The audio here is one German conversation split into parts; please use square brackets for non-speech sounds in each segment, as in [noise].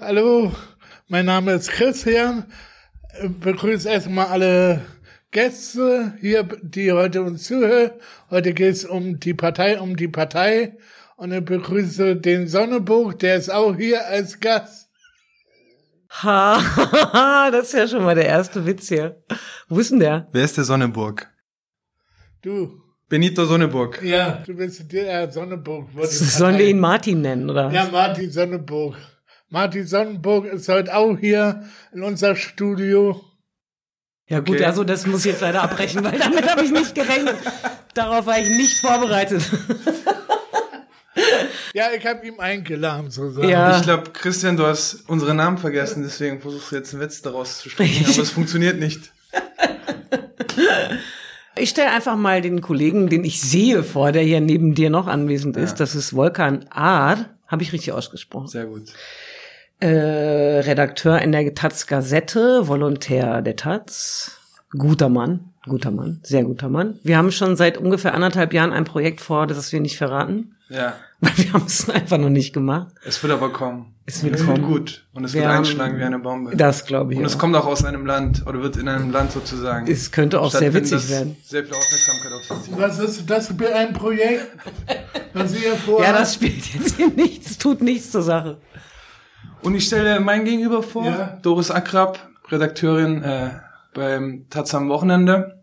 Hallo, mein Name ist Christian. Ich begrüße erstmal alle Gäste hier, die heute uns zuhören. Heute geht es um die Partei, um die Partei. Und ich begrüße den Sonnebuch, der ist auch hier als Gast. Ha, das ist ja schon mal der erste Witz hier. Wo ist denn der? Wer ist der Sonneburg? Du. Benito Sonneburg. Ja, du bist der Sonneburg. Sollen wir ihn Martin nennen, oder? Ja, Martin Sonneburg. Martin Sonnenburg ist heute auch hier in unser Studio. Ja gut, Okay. also das muss ich jetzt leider abbrechen, weil damit habe ich nicht gerechnet. Darauf war ich nicht vorbereitet. Ja, ich habe ihm eingeladen, sozusagen. Ja. Ich glaube, Christian, du hast unsere Namen vergessen, deswegen versuchst du jetzt einen Witz daraus zu sprechen, aber es funktioniert nicht. Ich stelle einfach mal den Kollegen, den ich sehe vor, der hier neben dir noch anwesend ist. Das ist Volkan Ahr. Habe ich richtig ausgesprochen. Sehr gut. Äh, Redakteur in der Taz Gazette, Volontär der Taz. Guter Mann, guter Mann, sehr guter Mann. Wir haben schon seit ungefähr anderthalb Jahren ein Projekt vor, das wir nicht verraten, Ja, [laughs] weil wir haben es einfach noch nicht gemacht. es wird aber kommen. Es wird Es wird kommen. gut und es Wir wird haben- einschlagen wie eine Bombe. Das glaube ich. und es auch. kommt auch aus einem Land oder wird in einem Land sozusagen. Es könnte auch sehr witzig das werden. Sehr viel Aufmerksamkeit auf sich zieht. Was ist das für ein Projekt, was ihr [laughs] vorhabt? Ja, das spielt jetzt hier nichts, tut nichts zur Sache. Und ich stelle mein Gegenüber vor, Ja. Doris Akrab, Redakteurin äh, beim Taz am Wochenende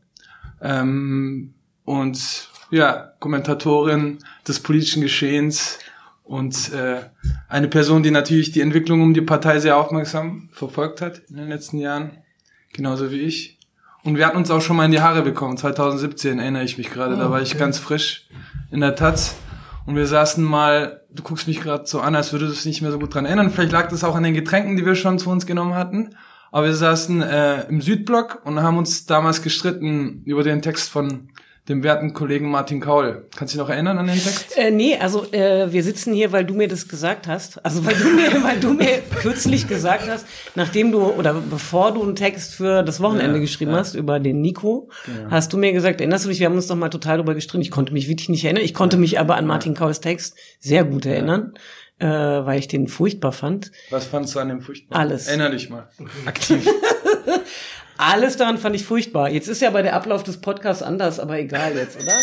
ähm, und ja, Kommentatorin des politischen Geschehens und äh, eine Person, die natürlich die Entwicklung um die Partei sehr aufmerksam verfolgt hat in den letzten Jahren, genauso wie ich. Und wir hatten uns auch schon mal in die Haare bekommen, 2017 erinnere ich mich gerade, da war ich ganz frisch in der Taz. Und wir saßen mal, du guckst mich gerade so an, als würdest du dich nicht mehr so gut dran erinnern. Vielleicht lag das auch an den Getränken, die wir schon zu uns genommen hatten. Aber wir saßen äh, im Südblock und haben uns damals gestritten über den Text von dem werten Kollegen Martin Kaul. Kannst du dich noch erinnern an den Text? Äh, nee, also äh, wir sitzen hier, weil du mir das gesagt hast. Also weil du mir, [laughs] weil du mir kürzlich gesagt hast, nachdem du oder bevor du einen Text für das Wochenende Ja, geschrieben ja. hast über den Nico, hast du mir gesagt, erinnerst du dich, wir haben uns doch mal total darüber gestritten. Ich konnte mich wirklich nicht erinnern. Ich konnte mich aber an Martin Kauls Text sehr gut erinnern, äh, weil ich den furchtbar fand. Was fandst du an dem furchtbar? Alles. Erinner dich mal. Aktiv. Alles daran fand ich furchtbar. Jetzt ist ja bei der Ablauf des Podcasts anders, aber egal jetzt, oder?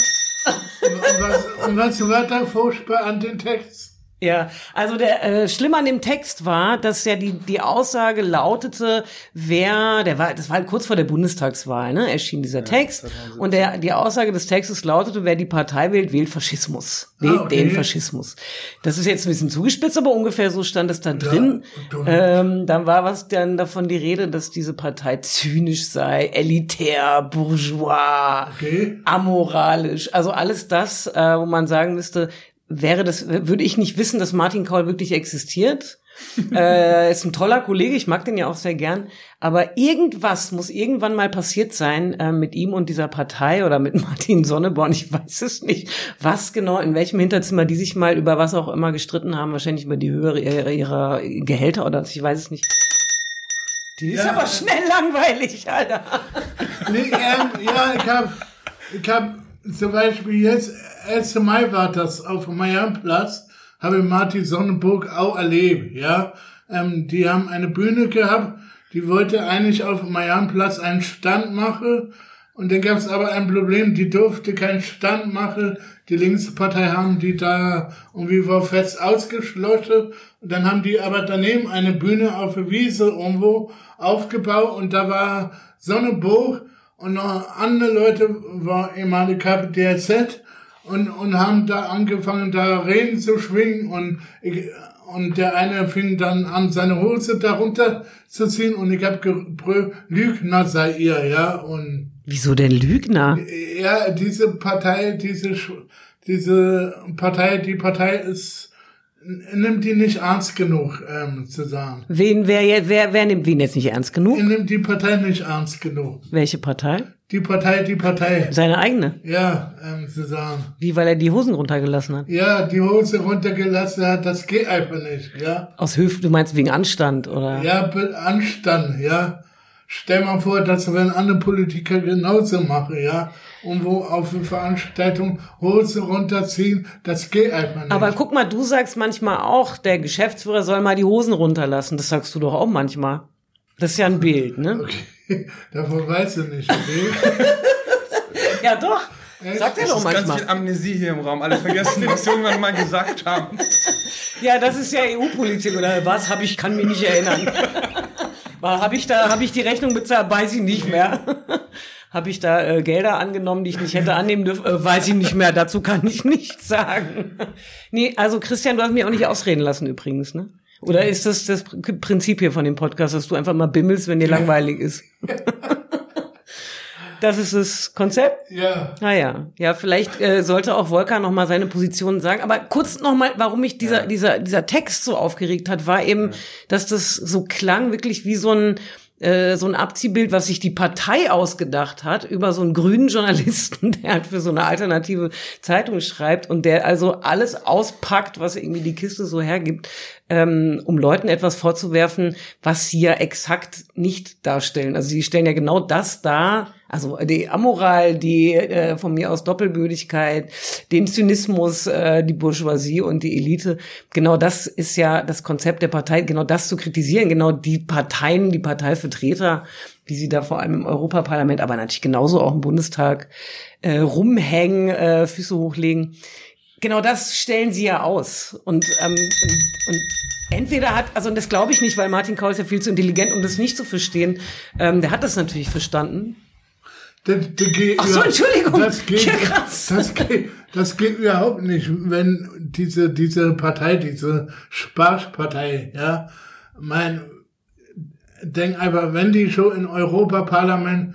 Und was, und was war da furchtbar an den Text? Ja, also der äh, Schlimme an dem Text war, dass ja die die Aussage lautete, wer, der war, das war halt kurz vor der Bundestagswahl, ne, erschien dieser Text und der die Aussage des Textes lautete, wer die Partei wählt, wählt Faschismus, wählt okay. den Faschismus. Das ist jetzt ein bisschen zugespitzt, aber ungefähr so stand es da drin. du- ähm, dann war was dann davon die Rede, dass diese Partei zynisch sei, elitär, bourgeois, Okay. amoralisch, also alles das, äh, wo man sagen müsste, wäre das, würde ich nicht wissen, dass Martin Kaul wirklich existiert. [laughs] äh, ist ein toller Kollege, ich mag den ja auch sehr gern. Aber irgendwas muss irgendwann mal passiert sein äh, mit ihm und dieser Partei oder mit [laughs] Martin Sonneborn. Ich weiß es nicht, was genau, in welchem Hinterzimmer die sich mal über was auch immer gestritten haben. Wahrscheinlich über die Höhe ihrer, ihrer Gehälter oder ich weiß es nicht. Die ist Ja. aber schnell langweilig, Alter. Nee, ähm, ja, ich hab, ich hab zum Beispiel jetzt, 1. Mai war das auf dem Marianplatz, habe ich Martin Sonnenburg auch erlebt, ja. Ähm, die haben eine Bühne gehabt, die wollte eigentlich auf dem Marianplatz einen Stand machen, und dann gab es aber ein Problem, die durfte keinen Stand machen. Die Linkspartei haben die da irgendwie war fest ausgeschlossen. Und dann haben die aber daneben eine Bühne auf der Wiese irgendwo aufgebaut und da war Sonneburg und andere Leute war ehemalige KPDZ und, und haben da angefangen, da Reden zu schwingen. Und ich, und der eine fing dann an, seine Hose darunter zu ziehen. Und ich hab gebrüllt, Lügner sei ihr, ja, und Wieso denn Lügner? ja, diese Partei, diese, diese Partei, die Partei ist, nimmt die nicht ernst genug, ähm, zu sagen. Wen, wer, wer, wer nimmt wen jetzt nicht ernst genug? Die nimmt die Partei nicht ernst genug. Welche Partei? Die Partei, die Partei. Seine eigene. Ja, ähm, zu sagen. Wie, weil er die Hosen runtergelassen hat. Ja, die Hose runtergelassen hat, das geht einfach nicht, ja. Aus Höf, du meinst wegen Anstand, oder? Ja, Anstand, ja. stell mal vor, dass wenn andere Politiker genauso machen, ja, und wo auf eine Veranstaltung Hose runterziehen, das geht einfach nicht. Aber guck mal, du sagst manchmal auch, der Geschäftsführer soll mal die Hosen runterlassen. Das sagst du doch auch manchmal. Das ist ja ein Bild, ne? Okay, [laughs] davon weißt du nicht, okay? [laughs] ja, doch. Sagt er doch ist ganz manchmal. viel Amnesie hier im Raum. Alle vergessen, [laughs] was wir irgendwann mal gesagt haben. Ja, das ist ja EU-Politik oder was? Hab ich, kann mich nicht erinnern. Habe ich da, habe ich die Rechnung bezahlt? Weiß ich nicht mehr. Habe ich da äh, Gelder angenommen, die ich nicht hätte annehmen dürfen? Äh, weiß ich nicht mehr. Dazu kann ich [laughs] nichts sagen. Nee, also Christian, du hast mich auch nicht ausreden lassen übrigens, ne? Oder ist das das Prinzip hier von dem Podcast, dass du einfach mal bimmelst, wenn dir langweilig ist? Das ist das Konzept? Ja. Naja, ja, vielleicht äh, sollte auch Volker noch mal seine Position sagen. Aber kurz noch mal, warum mich dieser dieser dieser Text so aufgeregt hat, war eben, dass das so klang wirklich wie so ein äh, so ein Abziehbild, was sich die Partei ausgedacht hat über so einen grünen Journalisten, [laughs] der halt für so eine alternative Zeitung schreibt und der also alles auspackt, was irgendwie die Kiste so hergibt, ähm, um Leuten etwas vorzuwerfen, was sie ja exakt nicht darstellen. Also sie stellen ja genau das dar, also die Amoral, die äh, von mir aus Doppelbödigkeit, den Zynismus, äh, die Bourgeoisie und die Elite. Genau das ist ja das Konzept der Partei, genau das zu kritisieren, genau die Parteien, die Parteivertreter, wie sie da vor allem im Europaparlament, aber natürlich genauso auch im Bundestag äh, rumhängen, äh, Füße hochlegen. Genau das stellen sie ja aus. Und, ähm, und, und entweder hat, also das glaube ich nicht, weil Martin Kaul ist ja viel zu intelligent, um das nicht zu verstehen. Ähm, der hat das natürlich verstanden. Das, das geht Ach so, Entschuldigung. Das geht, Ja, krass. [laughs] Das geht, das geht überhaupt nicht, wenn diese, diese Partei, diese Spaßpartei, ja, mein, denk einfach, wenn die schon in Europaparlament,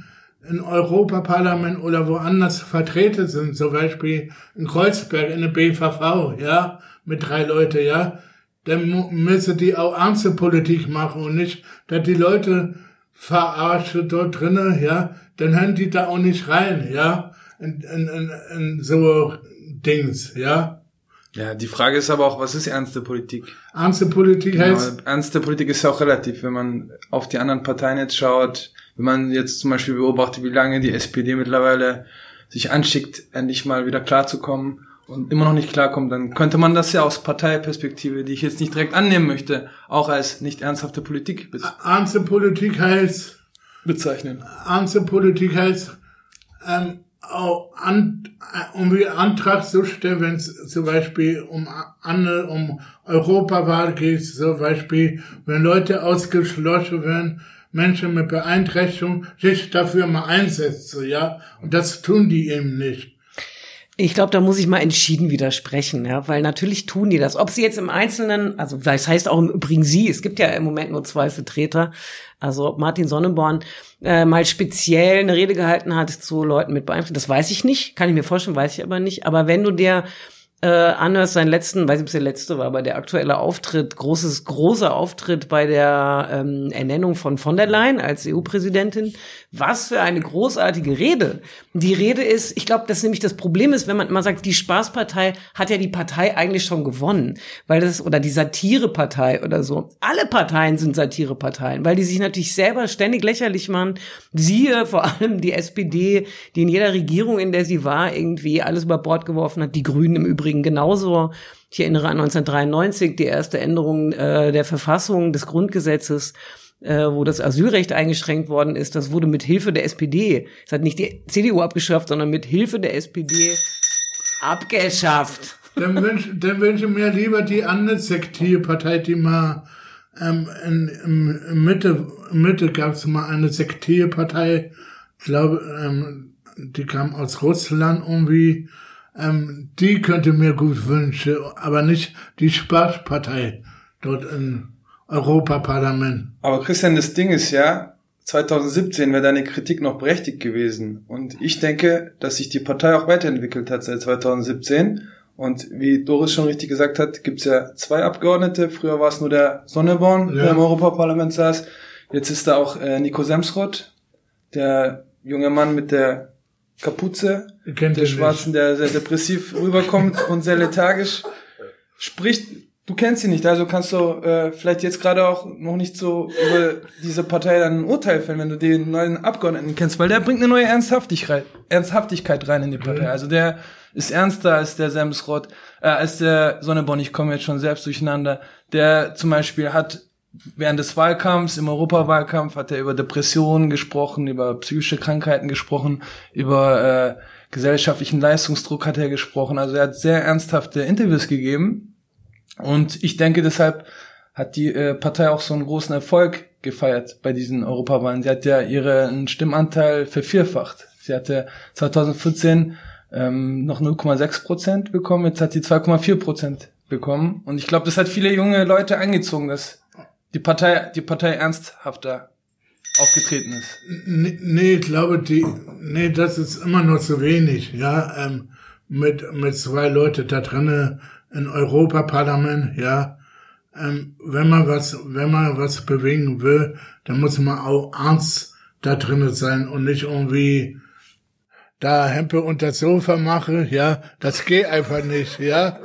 in Europaparlament oder woanders vertreten sind, zum Beispiel in Kreuzberg in der BVV, ja, mit drei Leute, ja, dann müssen die auch ernste Politik machen und nicht, dass die Leute verarschen dort drinnen, ja, dann hören die da auch nicht rein, ja, in, in, in, in so Dings, ja. Ja, die Frage ist aber auch, was ist ernste Politik? Ernste Politik heißt, Genau, ernste Politik ist ja auch relativ, wenn man auf die anderen Parteien jetzt schaut, wenn man jetzt zum Beispiel beobachtet, wie lange die SPD mittlerweile sich anschickt, endlich mal wieder klarzukommen und immer noch nicht klarkommt, dann könnte man das ja aus Parteiperspektive, die ich jetzt nicht direkt annehmen möchte, auch als nicht ernsthafte Politik bez ernste Politik heißt, bezeichnen. ernste Politik heißt, ähm, auch an, äh, um wie Antrag zu stellen, wenn es zum Beispiel um andere, um Europawahl geht, zum Beispiel, wenn Leute ausgeschlossen werden, Menschen mit Beeinträchtigung, sich dafür mal einsetzen, ja. Und das tun die eben nicht. Ich glaube, da muss ich mal entschieden widersprechen, ja, weil natürlich tun die das. Ob sie jetzt im Einzelnen, also das heißt auch im Übrigen sie, es gibt ja im Moment nur zwei Vertreter, also ob Martin Sonneborn äh, mal speziell eine Rede gehalten hat zu Leuten mit Beeinträchtigung, das weiß ich nicht, kann ich mir vorstellen, weiß ich aber nicht. Aber wenn du dir äh, anhörst, seinen letzten, weiß nicht, ob es der letzte war, aber der aktuelle Auftritt, großes, großer Auftritt bei der ähm, Ernennung von von der Leyen als EU-Präsidentin. Was für eine großartige Rede. Die Rede ist, ich glaube, das nämlich das Problem ist, wenn man immer sagt, die Spaßpartei hat ja die Partei eigentlich schon gewonnen, weil das, oder die Satirepartei oder so. Alle Parteien sind Satireparteien, weil die sich natürlich selber ständig lächerlich machen. Siehe vor allem die SPD, die in jeder Regierung, in der sie war, irgendwie alles über Bord geworfen hat. Die Grünen im Übrigen genauso. Ich erinnere an 1993, die erste Änderung äh, der Verfassung des Grundgesetzes äh, wo das Asylrecht eingeschränkt worden ist, das wurde mit Hilfe der SPD, das hat nicht die CDU abgeschafft, sondern mit Hilfe der SPD abgeschafft. Dann wünsche dann wünsch mir lieber die andere Sektierpartei, die mal ähm, in, in, in Mitte, in Mitte gab es mal eine Sektierpartei, ich glaube, ähm, die kam aus Russland irgendwie. Ähm, die könnte mir gut wünschen, aber nicht die Spaßpartei dort im Europaparlament. Aber Christian, das Ding ist ja, 2017 wäre deine Kritik noch berechtigt gewesen. Und ich denke, dass sich die Partei auch weiterentwickelt hat seit 2017. Und wie Doris schon richtig gesagt hat, gibt's ja zwei Abgeordnete. Früher war es nur der Sonneborn, Ja. der im Europaparlament saß. Jetzt ist da auch äh, Nico Semsrott, der junge Mann mit der Kapuze, der Schwarzen, der sehr depressiv rüberkommt und sehr lethargisch. Spricht du kennst sie nicht, also kannst du äh, vielleicht jetzt gerade auch noch nicht so über diese Partei dann ein Urteil fällen, wenn du den neuen Abgeordneten kennst, weil der bringt eine neue Ernsthaftigkeit, Ernsthaftigkeit rein in die Partei. Also der ist ernster als der Semsrott, äh, als der Sonneborn, ich komme jetzt schon selbst durcheinander, der zum Beispiel hat während des Wahlkampfs, im Europawahlkampf, hat er über Depressionen gesprochen, über psychische Krankheiten gesprochen, über äh, gesellschaftlichen Leistungsdruck hat er gesprochen. Also er hat sehr ernsthafte Interviews gegeben. Und ich denke, deshalb hat die äh, Partei auch so einen großen Erfolg gefeiert bei diesen Europawahlen. Sie hat ja ihren Stimmanteil vervierfacht. Sie hatte 2014 ähm, noch 0,6 Prozent bekommen, jetzt hat sie 2,4 Prozent bekommen. Und ich glaube, das hat viele junge Leute angezogen, dass die Partei, die Partei ernsthafter aufgetreten ist. Nee, nee, ich glaube, die, nee, das ist immer noch zu wenig, ja, ähm, mit, mit zwei Leute da drinnen im Europaparlament, ja. Ähm, wenn man was, wenn man was bewegen will, dann muss man auch ernst da drinnen sein und nicht irgendwie da Hempe unter das Sofa mache, ja, das geht einfach nicht, ja.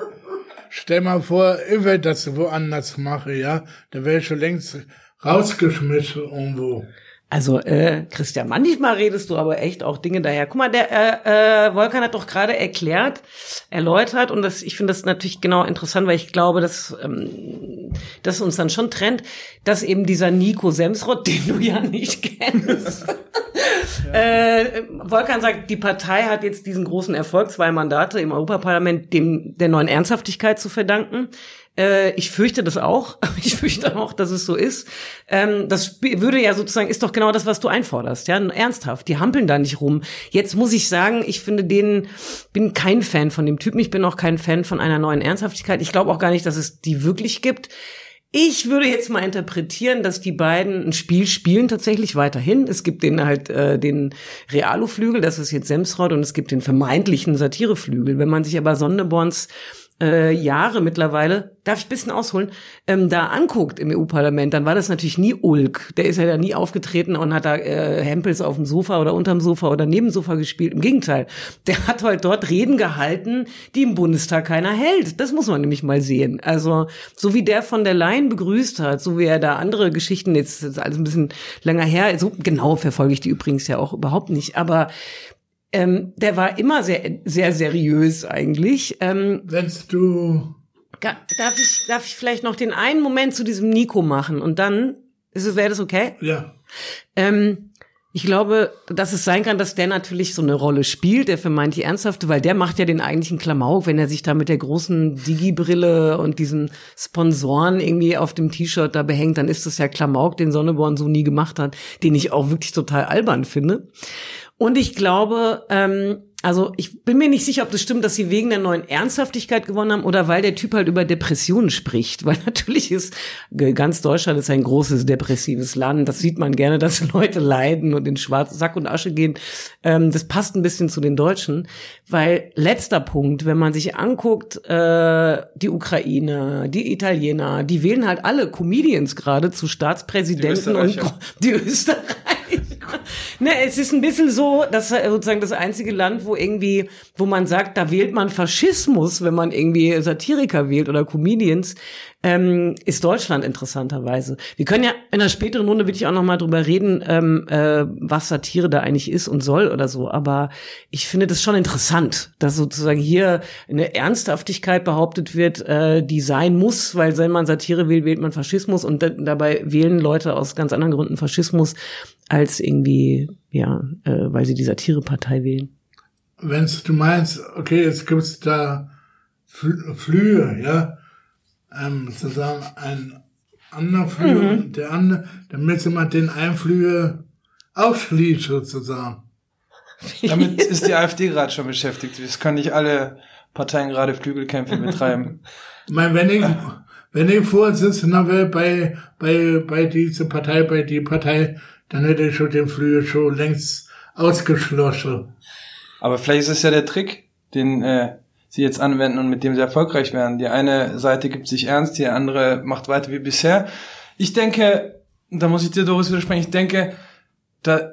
Stell mal vor, ich will das woanders mache, ja, da wäre ich schon längst rausgeschmissen irgendwo. Also, äh, Christian, manchmal redest du aber echt auch Dinge daher. Guck mal, der äh, äh, Volkan hat doch gerade erklärt, erläutert, und das, ich finde das natürlich genau interessant, weil ich glaube, dass ähm, das uns dann schon trennt, dass eben dieser Nico Semsrott, [laughs] den du ja nicht kennst, [laughs] ja. äh, Volkan sagt, die Partei hat jetzt diesen großen Erfolg, zwei Mandate im Europaparlament, dem der neuen Ernsthaftigkeit zu verdanken. Äh, ich fürchte das auch. [laughs] Ich fürchte auch, dass es so ist. Ähm, das würde ja sozusagen, ist doch genau das, was du einforderst. Ja, ernsthaft. Die hampeln da nicht rum. Jetzt muss ich sagen, ich finde den, bin kein Fan von dem Typen. Ich bin auch kein Fan von einer neuen Ernsthaftigkeit. Ich glaube auch gar nicht, dass es die wirklich gibt. Ich würde jetzt mal interpretieren, dass die beiden ein Spiel spielen tatsächlich weiterhin. Es gibt den halt äh, den Realo-Flügel, das ist jetzt Semsrott, und es gibt den vermeintlichen Satireflügel. Wenn man sich aber Sonneborns äh, Jahre mittlerweile, darf ich ein bisschen ausholen, ähm, da anguckt im EU-Parlament, dann war das natürlich nie Ulk. Der ist ja da nie aufgetreten und hat da äh, Hempels auf dem Sofa oder unterm Sofa oder neben dem Sofa gespielt. Im Gegenteil, der hat halt dort Reden gehalten, die im Bundestag keiner hält. Das muss man nämlich mal sehen. Also so wie der von der Leyen begrüßt hat, so wie er da andere Geschichten, jetzt ist alles ein bisschen länger her, so genau verfolge ich die übrigens ja auch überhaupt nicht, aber ähm, der war immer sehr, sehr seriös eigentlich. Ähm, Wennst du. Darf ich, darf ich vielleicht noch den einen Moment zu diesem Nico machen und dann ist es, wäre das okay? Ja. Ähm, ich glaube, dass es sein kann, dass der natürlich so eine Rolle spielt, der vermeintlich ernsthafte, weil der macht ja den eigentlichen Klamauk, wenn er sich da mit der großen Digi-Brille und diesen Sponsoren irgendwie auf dem T-Shirt da behängt, dann ist das ja Klamauk, den Sonneborn so nie gemacht hat, den ich auch wirklich total albern finde. Und ich glaube, ähm, also ich bin mir nicht sicher, ob das stimmt, dass sie wegen der neuen Ernsthaftigkeit gewonnen haben oder weil der Typ halt über Depressionen spricht. [laughs] Weil natürlich ist ganz Deutschland ist ein großes depressives Land. Das sieht man gerne, dass [laughs] Leute leiden und in Schwarz Sack und Asche gehen. Ähm, das passt ein bisschen zu den Deutschen. Weil letzter Punkt, wenn man sich anguckt, äh, die Ukraine, die Italiener, die wählen halt alle Comedians gerade zu Staatspräsidenten Die und die Österreicher. [laughs] ne, es ist ein bisschen so, dass äh, sozusagen das einzige Land, wo irgendwie, wo man sagt, da wählt man Faschismus, wenn man irgendwie Satiriker wählt oder Comedians, ähm, ist Deutschland interessanterweise. Wir können ja in einer späteren Runde wirklich auch noch mal drüber reden, ähm, äh, was Satire da eigentlich ist und soll oder so. Aber ich finde das schon interessant, dass sozusagen hier eine Ernsthaftigkeit behauptet wird, äh, die sein muss, weil wenn man Satire wählt, wählt man Faschismus und da, dabei wählen Leute aus ganz anderen Gründen Faschismus als irgendwie, ja, äh, weil sie die Satirepartei wählen. Wenn du meinst, okay, jetzt gibt's da Fl Flüge, ja, ähm, sozusagen ein anderer Flüge, Mhm. der andere, damit man den einen Flüge ausschließt sozusagen. [laughs] Damit ist die AfD gerade schon beschäftigt. Es können nicht alle Parteien gerade Flügelkämpfe betreiben. [laughs] Ich meine, wenn ich, wenn ich Vorsitzender wäre bei, bei, bei dieser Partei, bei die Partei, dann hätte ich schon den Flügel schon längst ausgeschlossen. Aber vielleicht ist es ja der Trick, den äh, sie jetzt anwenden und mit dem sie erfolgreich werden. Die eine Seite gibt sich ernst, die andere macht weiter wie bisher. Ich denke, da muss ich dir Doris widersprechen, ich denke, da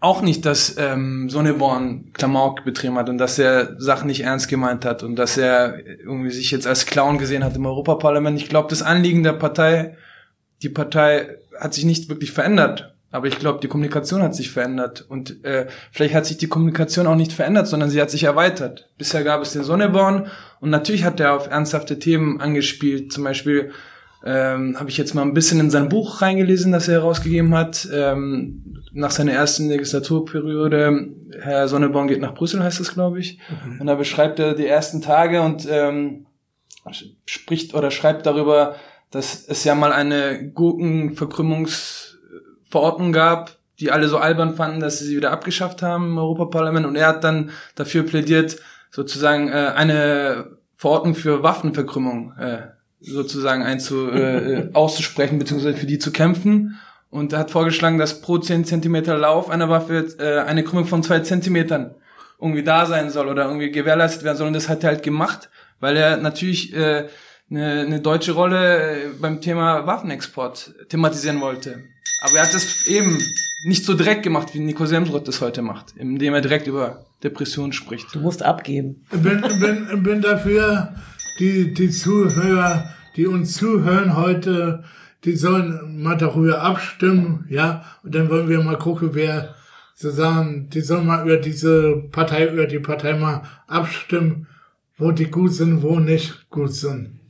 auch nicht, dass ähm, Sonneborn Klamauk betrieben hat und dass er Sachen nicht ernst gemeint hat und dass er irgendwie sich jetzt als Clown gesehen hat im Europaparlament. Ich glaube, das Anliegen der Partei, die Partei hat sich nicht wirklich verändert. Aber ich glaube, die Kommunikation hat sich verändert. Und äh, vielleicht hat sich die Kommunikation auch nicht verändert, sondern sie hat sich erweitert. Bisher gab es den Sonneborn und natürlich hat er auf ernsthafte Themen angespielt. Zum Beispiel ähm, habe ich jetzt mal ein bisschen in sein Buch reingelesen, das er herausgegeben hat. Ähm, nach seiner ersten Legislaturperiode, Herr Sonneborn geht nach Brüssel, heißt es, glaube ich. Mhm. Und da beschreibt er die ersten Tage und ähm, spricht oder schreibt darüber, dass es ja mal eine Gurkenverkrümmungsverordnung gab, die alle so albern fanden, dass sie sie wieder abgeschafft haben im Europaparlament. Und er hat dann dafür plädiert, sozusagen äh, eine Verordnung für Waffenverkrümmung äh, sozusagen einzu, äh, auszusprechen, beziehungsweise für die zu kämpfen. Und er hat vorgeschlagen, dass pro 10 Zentimeter Lauf einer Waffe äh, eine Krümmung von zwei Zentimetern irgendwie da sein soll oder irgendwie gewährleistet werden soll. Und das hat er halt gemacht, weil er natürlich äh, eine, eine deutsche Rolle äh, beim Thema Waffenexport thematisieren wollte. Aber er hat das eben nicht so direkt gemacht, wie Nico Semsrott das heute macht, indem er direkt über Depressionen spricht. Du musst abgeben. Ich bin, bin, bin dafür, die, die Zuhörer, die uns zuhören heute, die sollen mal darüber abstimmen, ja, und dann wollen wir mal gucken, wer sozusagen, die sollen mal über diese Partei, über die Partei mal abstimmen, wo die gut sind, wo nicht gut sind.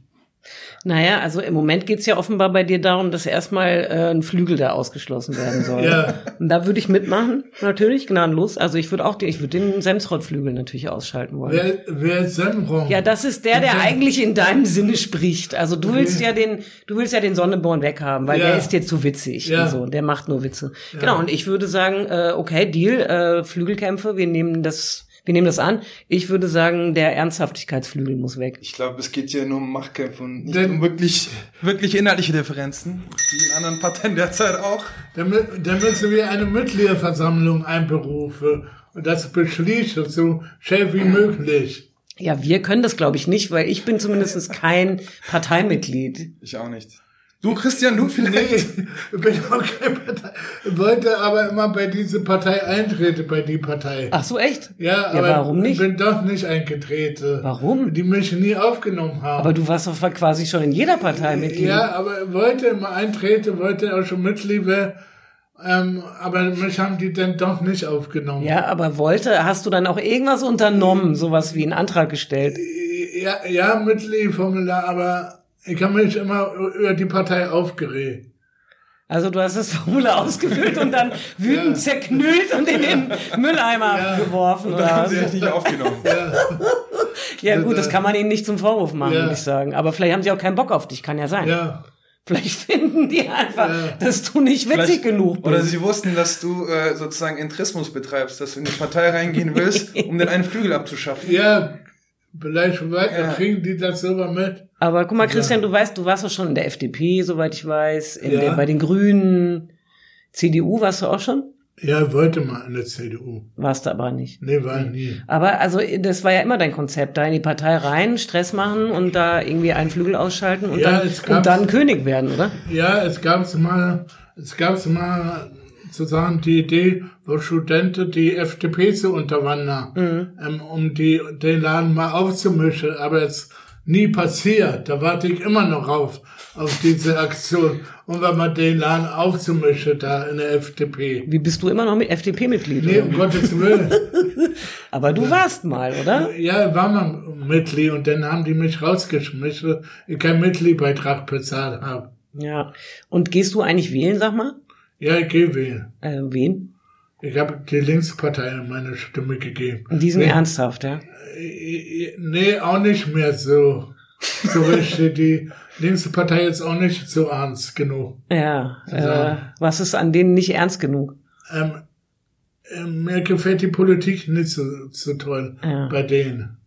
Naja, also im Moment geht's ja offenbar bei dir darum, dass erstmal äh, ein Flügel da ausgeschlossen werden soll. [laughs] ja. Und da würde ich mitmachen, natürlich, gnadenlos. Also ich würde auch die, ich würde den Semsrott-Flügel natürlich ausschalten wollen. Wer, wer ist Semrott? Ja, das ist der, der eigentlich in deinem Sinne spricht. Also du willst ja den, du willst ja den Sonneborn weghaben, weil ja. der ist dir zu witzig ja. so. Der macht nur Witze. Ja. Genau. Und ich würde sagen, äh, okay, Deal, äh, Flügelkämpfe, wir nehmen das wir nehmen das an. Ich würde sagen, der Ernsthaftigkeitsflügel muss weg. Ich glaube, es geht hier nur um Machtkämpfe und nicht Denn, um wirklich, wirklich inhaltliche Differenzen, wie in anderen Parteien derzeit auch. Dann, dann müssen wir eine Mitgliederversammlung einberufen und das beschließen, so schnell wie möglich. Ja, wir können das, glaube ich, nicht, weil ich bin zumindest kein Parteimitglied. Ich auch nicht. Du, Christian, du [laughs] vielleicht? Nee, bin auch keine Partei. Wollte aber immer bei diese Partei eintreten, bei die Partei. Ach so, echt? Ja, aber ja, warum nicht? bin doch nicht eingetreten. Warum? Die mich nie aufgenommen haben. Aber du warst doch quasi schon in jeder Partei Mitglied. Ja, aber wollte immer eintreten, wollte auch schon Mitglied werden. Ähm, aber mich haben die dann doch nicht aufgenommen. Ja, aber wollte, hast du dann auch irgendwas unternommen, sowas wie einen Antrag gestellt? Ja, ja, Mitgliedformular, aber ich habe mich immer über die Partei aufgeregt. Also du hast das Formular [laughs] ausgefüllt und dann wütend ja. zerknüllt und in den Mülleimer ja. geworfen. Und haben sie sich nicht aufgenommen. Ja. [laughs] ja gut, das kann man ihnen nicht zum Vorwurf machen, würde ich sagen. Aber vielleicht haben sie auch keinen Bock auf dich, kann ja sein. Ja. Vielleicht finden die einfach, dass du nicht witzig Vielleicht, genug bist. Oder sie wussten, dass du äh, sozusagen Entrismus betreibst, dass du in die Partei reingehen willst, [laughs] um den einen Flügel abzuschaffen. Ja, vielleicht ja. kriegen die das selber mit. Aber guck mal, Christian, du weißt, du warst doch schon in der FDP, soweit ich weiß, ja. der, bei den Grünen. CDU warst du auch schon? Ja, wollte mal in der CDU. Warst du aber nicht. Nee, war nie. Aber also das war ja immer dein Konzept, da in die Partei rein, Stress machen und da irgendwie einen Flügel ausschalten und, ja, dann, und dann König werden, oder? Ja, es gab mal, es gab mal sozusagen die Idee, wo Studenten die FDP zu unterwandern, mhm. ähm, um die, den Laden mal aufzumischen. Aber es nie passiert. Da warte ich immer noch auf, auf diese Aktion. Und wenn man den Laden aufzumischen da in der FDP. Wie bist du immer noch mit FDP-Mitglied? Nee, um Gottes Willen. [laughs] Aber du ja. warst mal, oder? Ja, war mal Mitglied und dann haben die mich rausgeschmissen, weil ich keinen Mitgliedbeitrag bezahlt habe. Ja. Und gehst du eigentlich wählen, sag mal? Ja, ich gehe wählen. Äh, wen? Ich habe die Linkspartei meine Stimme gegeben. Die sind nee, ernsthaft, ja? Nee, auch nicht mehr so. So [laughs] richtig. Die Linkspartei ist auch nicht so ernst genug. Ja. Äh, was ist an denen nicht ernst genug? Ähm, äh, mir gefällt die Politik nicht so, so toll ja. bei denen.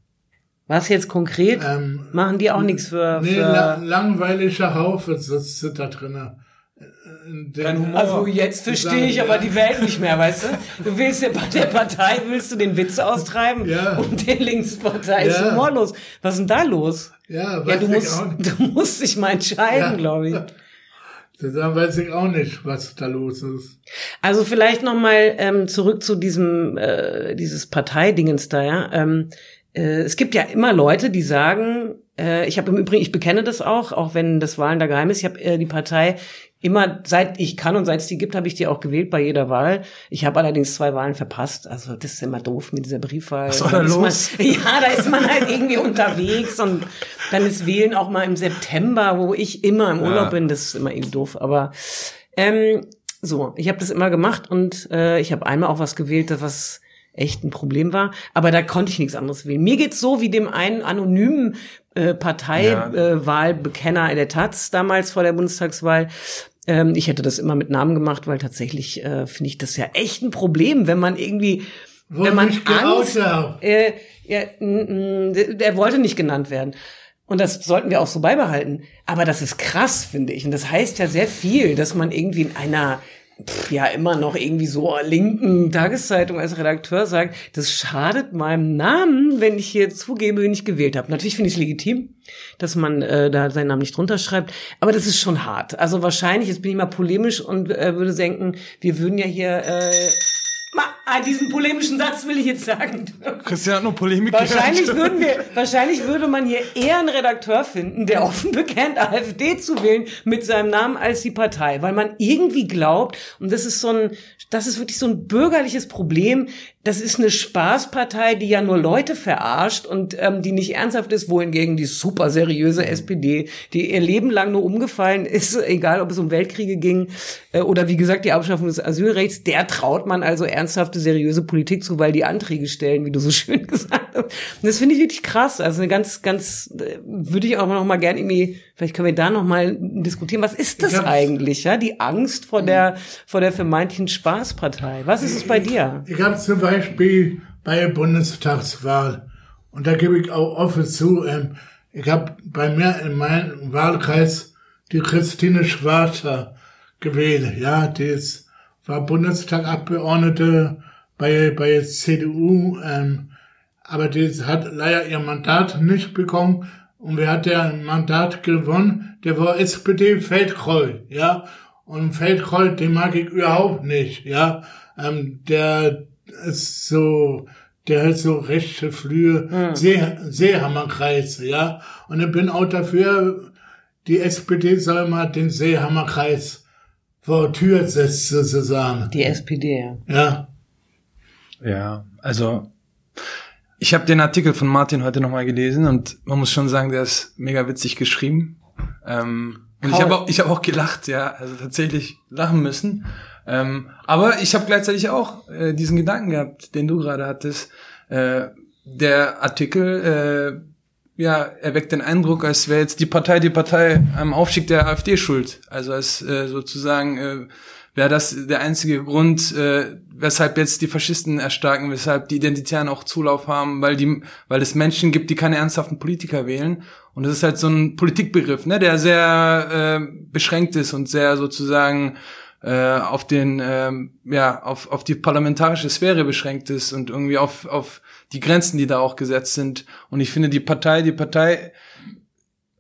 Was jetzt konkret? Ähm, Machen die auch nichts für, nee, für... La langweiliger Haufe sitzt da drinnen. Kein Humor. Also jetzt verstehe ich aber die Welt nicht mehr, weißt du? Du willst ja bei der Partei willst du den Witz austreiben ja. und der Linkspartei ja. ist humorlos. Was ist denn da los? Ja, ja du musst, du musst dich mal entscheiden, ja. glaube ich. Dann weiß ich auch nicht, was da los ist. Also vielleicht noch mal ähm, zurück zu diesem äh, dieses Parteidingens da. Ja? Ähm, äh, es gibt ja immer Leute, die sagen, äh, ich habe im Übrigen, ich bekenne das auch, auch wenn das Wahlen da geheim ist. Ich habe äh, die Partei immer, seit ich kann und seit es die gibt, habe ich die auch gewählt bei jeder Wahl. Ich habe allerdings zwei Wahlen verpasst. Also das ist immer doof mit dieser Briefwahl. Was war da los? Man, [laughs] ja, da ist man halt irgendwie unterwegs und dann ist Wählen auch mal im September, wo ich immer im Urlaub ja. bin. Das ist immer irgendwie doof. Aber ähm, so, ich habe das immer gemacht und äh, ich habe einmal auch was gewählt, was echt ein Problem war. Aber da konnte ich nichts anderes wählen. Mir geht's so wie dem einen anonymen äh, Parteiwahlbekenner ja. äh, der Taz damals vor der Bundestagswahl. Ähm, ich hätte das immer mit Namen gemacht, weil tatsächlich äh, finde ich das ja echt ein Problem, wenn man irgendwie Wo wenn man Angst, äh, ja, der wollte nicht genannt werden. Und das sollten wir auch so beibehalten. Aber das ist krass, finde ich. Und das heißt ja sehr viel, dass man irgendwie in einer ja immer noch irgendwie so linken Tageszeitung als Redakteur sagt, das schadet meinem Namen, wenn ich hier zugebe, wen ich gewählt habe. Natürlich finde ich es legitim, dass man äh, da seinen Namen nicht drunter schreibt, aber das ist schon hart. Also wahrscheinlich, jetzt bin ich mal polemisch und äh, würde denken, wir würden ja hier äh, Ah, diesen polemischen Satz will ich jetzt sagen. Christian hat nur Polemik wahrscheinlich würden wir, Wahrscheinlich würde man hier eher einen Redakteur finden, der offen bekennt, AfD zu wählen mit seinem Namen als die Partei. Weil man irgendwie glaubt, und das ist so ein, das ist wirklich so ein bürgerliches Problem, das ist eine Spaßpartei, die ja nur Leute verarscht und ähm, die nicht ernsthaft ist, wohingegen die super seriöse SPD, die ihr Leben lang nur umgefallen ist, [laughs] egal ob es um Weltkriege ging äh, oder wie gesagt die Abschaffung des Asylrechts, der traut man also ernsthafte, seriöse Politik zu, weil die Anträge stellen, wie du so [laughs] schön gesagt hast. Und das finde ich wirklich krass. Also eine ganz, ganz, äh, würde ich auch noch mal gerne irgendwie, vielleicht können wir da noch mal diskutieren. Was ist das eigentlich, ja? Die Angst vor der, vor der vermeintlichen Spaßpartei. Was ist es bei dir? Ich, ich habe zum Beispiel Beispiel bei der Bundestagswahl. Und da gebe ich auch offen zu, ähm, ich habe bei mir in meinem Wahlkreis die Christine Schwarzer gewählt. Ja, die ist, war Bundestagabgeordnete bei, bei CDU, ähm, aber die hat leider ihr Mandat nicht bekommen. Und wer hat der Mandat gewonnen? Der war SPD Feldkreuz, ja. Und Feldkreuz, den mag ich überhaupt nicht, ja. Ähm, der, ist so, der hat so rechte Flühe, mhm. sehr, Seehammerkreis, ja. Und ich bin auch dafür, die SPD soll mal den Seehammerkreis vor Tür setzen, sozusagen. Die SPD, ja. Ja. Ja, also ich habe den Artikel von Martin heute nochmal gelesen und man muss schon sagen, der ist mega witzig geschrieben. Ähm, und ich habe auch, ich hab auch gelacht, ja, also tatsächlich lachen müssen. Ähm, aber ich habe gleichzeitig auch äh, diesen Gedanken gehabt, den du gerade hattest. Äh, der Artikel, äh, ja, erweckt den Eindruck, als wäre jetzt die Partei die Partei am Aufstieg der AfD schuld. Also als äh, sozusagen äh, wäre das der einzige Grund, äh, weshalb jetzt die Faschisten erstarken, weshalb die Identitären auch Zulauf haben, weil die, weil es Menschen gibt, die keine ernsthaften Politiker wählen. Und das ist halt so ein Politikbegriff, ne, der sehr äh, beschränkt ist und sehr sozusagen äh, auf den ähm, ja auf auf die parlamentarische Sphäre beschränkt ist und irgendwie auf auf die Grenzen, die da auch gesetzt sind. Und ich finde die Partei, die Partei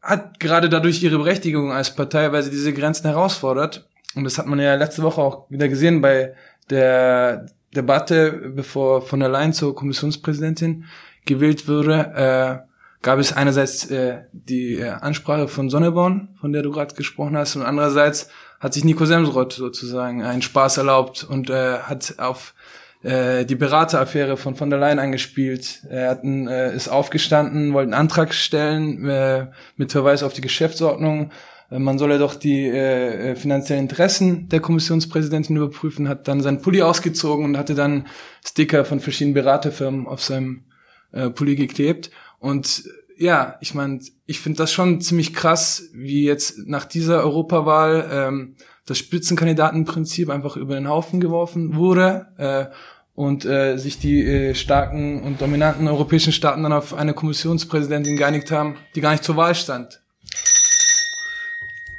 hat gerade dadurch ihre Berechtigung als Partei, weil sie diese Grenzen herausfordert. Und das hat man ja letzte Woche auch wieder gesehen bei der Debatte, bevor von der Leyen zur Kommissionspräsidentin gewählt wurde. Äh, gab es einerseits äh, die äh, Ansprache von Sonneborn, von der du gerade gesprochen hast, und andererseits hat sich Nico Semsrott sozusagen einen Spaß erlaubt und äh, hat auf äh, die Berateraffäre von von der Leyen angespielt. Er hat ein, äh, ist aufgestanden, wollte einen Antrag stellen äh, mit Verweis auf die Geschäftsordnung. Äh, man solle doch die äh, äh, finanziellen Interessen der Kommissionspräsidentin überprüfen, hat dann seinen Pulli ausgezogen und hatte dann Sticker von verschiedenen Beraterfirmen auf seinem äh, Pulli geklebt. Und ja, ich meine, ich finde das schon ziemlich krass, wie jetzt nach dieser Europawahl ähm, das Spitzenkandidatenprinzip einfach über den Haufen geworfen wurde äh, und äh, sich die äh, starken und dominanten europäischen Staaten dann auf eine Kommissionspräsidentin geeinigt haben, die gar nicht zur Wahl stand.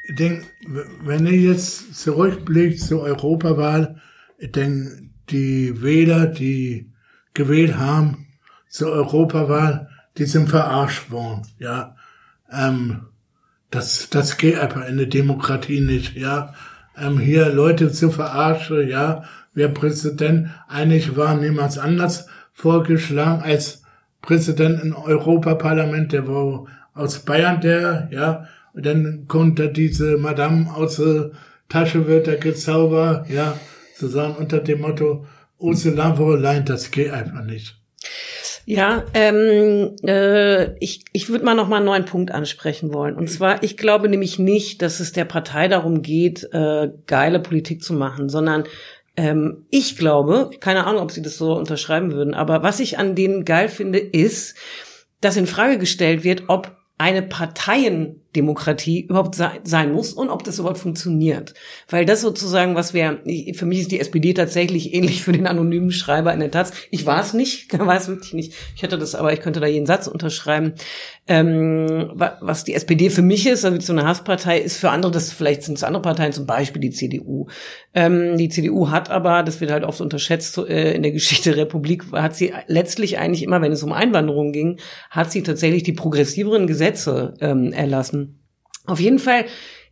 Ich denke, wenn ihr jetzt zurückblickt zur Europawahl, ich denke, die Wähler, die gewählt haben zur Europawahl, die sind verarscht worden, ja. Ähm, Das, das geht einfach in der Demokratie nicht, ja. Ähm, hier Leute zu verarschen, ja. Wer Präsident eigentlich war, niemals anders vorgeschlagen als Präsident im Europaparlament, der war aus Bayern, der, ja. Und dann konnte diese Madame aus der Tasche wird er gezaubert, ja. Zusammen unter dem Motto, Ursula der das geht einfach nicht. Ja, ähm, äh, ich, ich würde mal noch mal einen neuen Punkt ansprechen wollen. Und zwar, ich glaube nämlich nicht, dass es der Partei darum geht, äh, geile Politik zu machen, sondern ähm, ich glaube, keine Ahnung, ob Sie das so unterschreiben würden, aber was ich an denen geil finde, ist, dass in Frage gestellt wird, ob eine Parteiendemokratie überhaupt sein muss und ob das überhaupt funktioniert. Weil das sozusagen, was wir, für mich ist die SPD tatsächlich ähnlich für den anonymen Schreiber in der Taz. Ich war es nicht, [laughs] war es wirklich nicht. Ich hätte das, aber ich könnte da jeden Satz unterschreiben. Ähm, was die SPD für mich ist, also so eine Hasspartei, ist für andere, das vielleicht sind es andere Parteien, zum Beispiel die CDU. Ähm, die CDU hat aber, das wird halt oft unterschätzt äh, in der Geschichte der Republik, hat sie letztlich eigentlich immer, wenn es um Einwanderung ging, hat sie tatsächlich die progressiveren Gesetze ähm, erlassen. Auf jeden Fall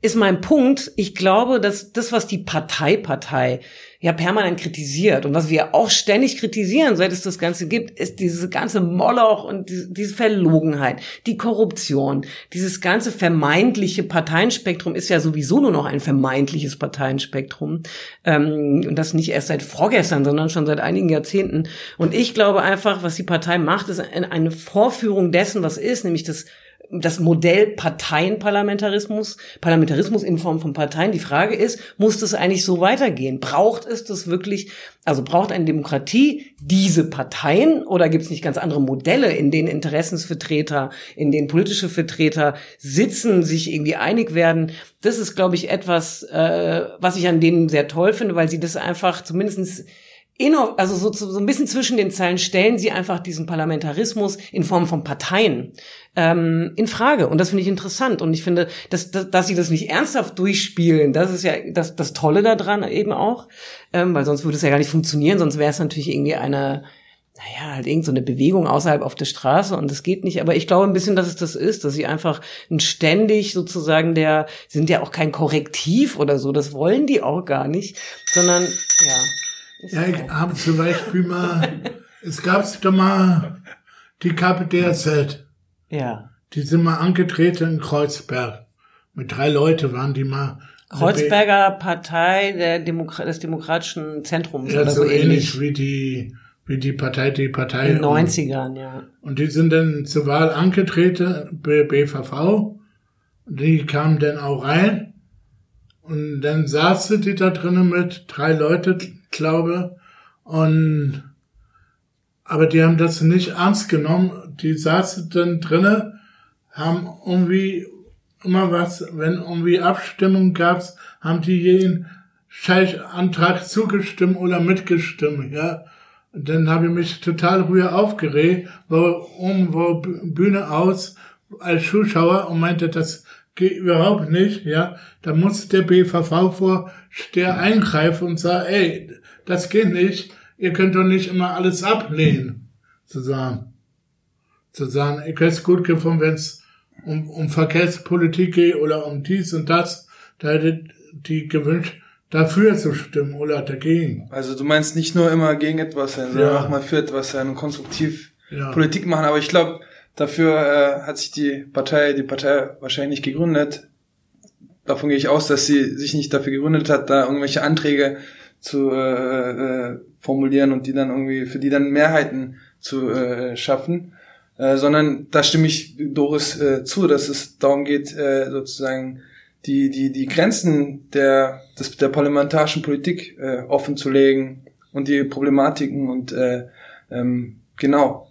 ist mein Punkt, ich glaube, dass das, was die Partei-Partei ja permanent kritisiert und was wir auch ständig kritisieren, seit es das Ganze gibt, ist diese ganze Moloch und diese Verlogenheit, die Korruption, dieses ganze vermeintliche Parteienspektrum ist ja sowieso nur noch ein vermeintliches Parteienspektrum ähm, und das nicht erst seit vorgestern, sondern schon seit einigen Jahrzehnten. Und ich glaube einfach, was die Partei macht, ist eine Vorführung dessen, was ist, nämlich das das Modell Parteienparlamentarismus, Parlamentarismus in Form von Parteien. Die Frage ist, muss das eigentlich so weitergehen? Braucht es das wirklich, also braucht eine Demokratie diese Parteien oder gibt es nicht ganz andere Modelle, in denen Interessensvertreter, in denen politische Vertreter sitzen, sich irgendwie einig werden? Das ist, glaube ich, etwas, äh, was ich an denen sehr toll finde, weil sie das einfach zumindestens inno, also so, so ein bisschen zwischen den Zeilen stellen sie einfach diesen Parlamentarismus in Form von Parteien ähm, in Frage. Und das finde ich interessant. Und ich finde, dass, dass, dass sie das nicht ernsthaft durchspielen, das ist ja das, das Tolle daran eben auch. Ähm, weil sonst würde es ja gar nicht funktionieren, sonst wäre es natürlich irgendwie eine, naja, halt irgend so eine Bewegung außerhalb auf der Straße und das geht nicht. Aber ich glaube ein bisschen, dass es das ist, dass sie einfach ein ständig sozusagen der, sind ja auch kein Korrektiv oder so, das wollen die auch gar nicht, sondern ja. Ja, ich habe zum Beispiel mal, es gab doch mal die KPDZ. Ja. Die sind mal angetreten in Kreuzberg. Mit drei Leute waren die mal. Kreuzberger Partei der Demo des Demokratischen Zentrums ja, oder so, so ähnlich. wie die wie die Partei, die Partei. In den 90ern, ja. Und die sind dann zur Wahl angetreten, BVV. Die kamen dann auch rein. Und dann saßen die da drinnen mit drei Leute, glaube. Und, aber die haben das nicht ernst genommen. Die saßen dann drinnen, haben irgendwie immer was, wenn irgendwie Abstimmung gab's, haben die jeden Scheißantrag zugestimmt oder mitgestimmt, ja. Und dann habe ich mich total ruhig aufgeregt, war irgendwo Bühne aus als Zuschauer und meinte, das geht überhaupt nicht, ja. Da muss der BVV vorsteher eingreifen und sagen, ey, das geht nicht. Ihr könnt doch nicht immer alles ablehnen. Zu sagen. Zu sagen, ich hätte es gut gefunden, wenn es um, um Verkehrspolitik geht oder um dies und das. Da hätte die gewünscht, dafür zu stimmen oder dagegen. Also du meinst nicht nur immer gegen etwas sein, sondern ja. auch mal für etwas sein und konstruktiv ja. Politik machen. Aber ich glaube, dafür äh, hat sich die Partei, die Partei wahrscheinlich gegründet. Davon gehe ich aus, dass sie sich nicht dafür gegründet hat, da irgendwelche Anträge zu äh, äh, formulieren und die dann irgendwie für die dann Mehrheiten zu äh, schaffen, äh, sondern da stimme ich Doris äh, zu, dass es darum geht, äh, sozusagen die die die Grenzen der des, der parlamentarischen Politik äh, offen zu legen und die Problematiken und äh, ähm, genau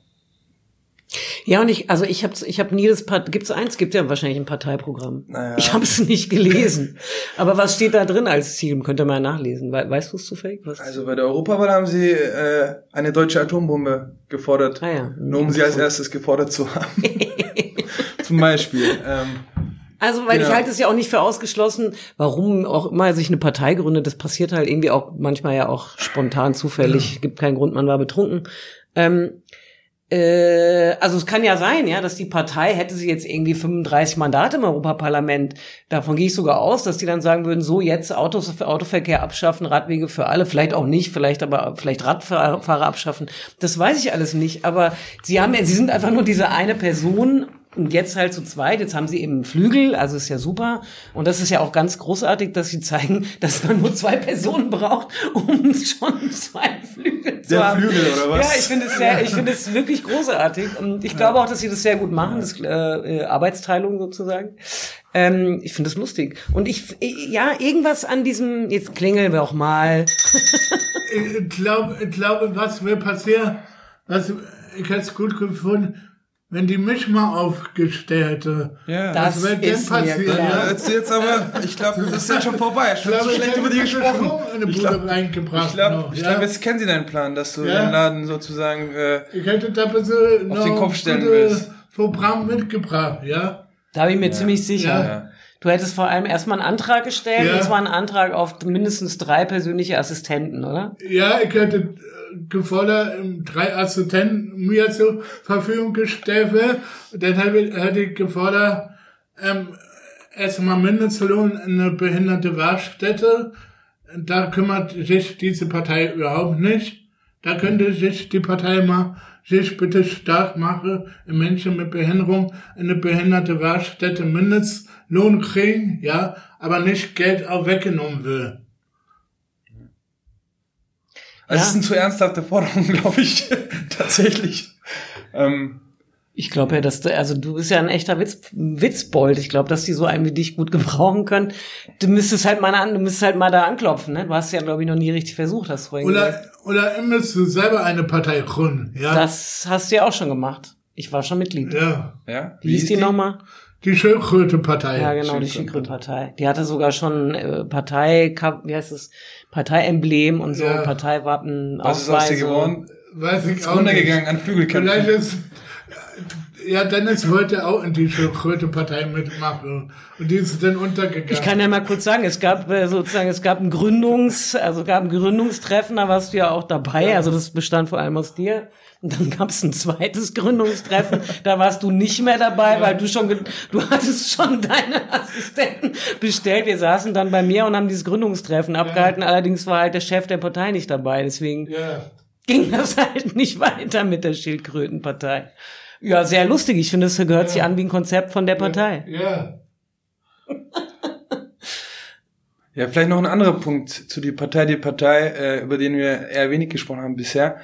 ja, und ich, also ich habe ich hab nie das, Part gibt's eins, gibt ja wahrscheinlich ein Parteiprogramm. Naja. Ich habe es nicht gelesen. Aber was steht da drin als Ziel? Könnt ihr mal nachlesen. We weißt du es zufällig? Was? Also bei der Europawahl haben sie äh, eine deutsche Atombombe gefordert. Ah, ja. Nur um sie als erstes gefordert zu haben. [laughs] Zum Beispiel. Ähm, also, weil genau. ich halte es ja auch nicht für ausgeschlossen, warum auch immer sich eine Partei gründet. Das passiert halt irgendwie auch manchmal ja auch spontan, zufällig. Gibt keinen Grund, man war betrunken. Ähm, Äh, also es kann ja sein, ja, dass die Partei hätte sie jetzt irgendwie 35 Mandate im Europaparlament. Davon gehe ich sogar aus, dass die dann sagen würden, so jetzt Autos für Autoverkehr abschaffen, Radwege für alle, vielleicht auch nicht, vielleicht aber vielleicht Radfahrer abschaffen. Das weiß ich alles nicht. Aber sie haben, sie sind einfach nur diese eine Person und jetzt halt zu zweit, jetzt haben sie eben Flügel, also ist ja super. Und das ist ja auch ganz großartig, dass sie zeigen, [laughs] dass man nur zwei Personen braucht, um schon zwei Flügel zu Der haben. Flügel, oder was? Ja, ich finde es sehr, ich finde es wirklich großartig. Und ich glaube auch, dass sie das sehr gut machen, das äh, äh, Arbeitsteilung sozusagen. Ähm, ich finde es lustig. Und ich, äh, ja, irgendwas an diesem, jetzt klingeln wir auch mal. Ich glaube, ich glaube, was will passieren, was, ich es gut gefunden, wenn die mich mal aufgestellt hätte. Ja. Das was wird ist denn mir passieren? klar. Ja, jetzt, jetzt aber, ich glaube, das ist jetzt schon vorbei. Ich habe so schlecht über die gesprochen. eine Ich glaube, reingebracht. ich glaube, noch, ich ja? glaub, jetzt kennen sie deinen Plan, dass du Ja. den Laden sozusagen, äh, Ich hätte da ein bisschen noch den Kopf stellen willst. Programm mitgebracht, ja? Da bin ich mir ziemlich sicher. Ja. ja. Du hättest vor allem erstmal einen Antrag gestellt, Ja. und zwar einen Antrag auf mindestens drei persönliche Assistenten, oder? Ja, ich hätte gefordert, ähm, drei Assistenten mir zur Verfügung gestellt wird. Dann hätte ich- gefordert, ähm, erstmal Mindestlohn in eine behinderte Werkstätte. Da kümmert sich diese Partei überhaupt nicht. Da könnte sich die Partei mal sich bitte stark machen, Menschen mit Behinderung in eine behinderte Werkstätte Mindestlohn kriegen, ja, aber nicht Geld auch weggenommen wird. Also Ja. es sind zu ernsthafte Forderungen, [laughs] glaube ich, tatsächlich. Ähm, Ich glaube ja, dass du, also du bist ja ein echter Witz, Witzbold. Ich glaube, dass die so einen wie dich gut [laughs] gebrauchen können. Du müsstest halt mal an, du müsstest halt mal da anklopfen, ne? Du hast ja, glaube ich, noch nie richtig versucht, hast vorhin gesagt. Oder, oder ihr müsst selber eine Partei gründen, ja? Das hast du ja auch schon gemacht. Ich war schon Mitglied. ja. ja. Wie hieß die, nochmal? Die Schildkröte-Partei. Ja, genau, die Schildkrötenpartei. Die hatte sogar schon äh, Partei, wie heißt es, Parteiemblem und so, Ja. Parteiwappen, Was ist aus dir geworden? Weiß ich Ist auch nicht. runtergegangen an Vielleicht Flügelkämpfen. ist, ja, Dennis wollte auch in die Schildkröte-Partei mitmachen. Und die ist dann untergegangen. Ich kann ja mal kurz sagen, es gab äh, sozusagen, es gab ein Gründungs, also gab ein Gründungstreffen, da warst du ja auch dabei, also das bestand vor allem aus dir. Und dann gab es ein zweites Gründungstreffen, da warst du nicht mehr dabei, weil du schon, du hattest schon deine Assistenten bestellt. Wir saßen dann bei mir und haben dieses Gründungstreffen abgehalten. Allerdings war halt der Chef der Partei nicht dabei, deswegen ja. ging das halt nicht weiter mit der Schildkrötenpartei. Ja, sehr lustig. Ich finde, es gehört sich an wie ein Konzept von der Partei. Ja. Ja, vielleicht noch ein anderer Punkt zu die Partei, die Partei, äh, über den wir eher wenig gesprochen haben bisher.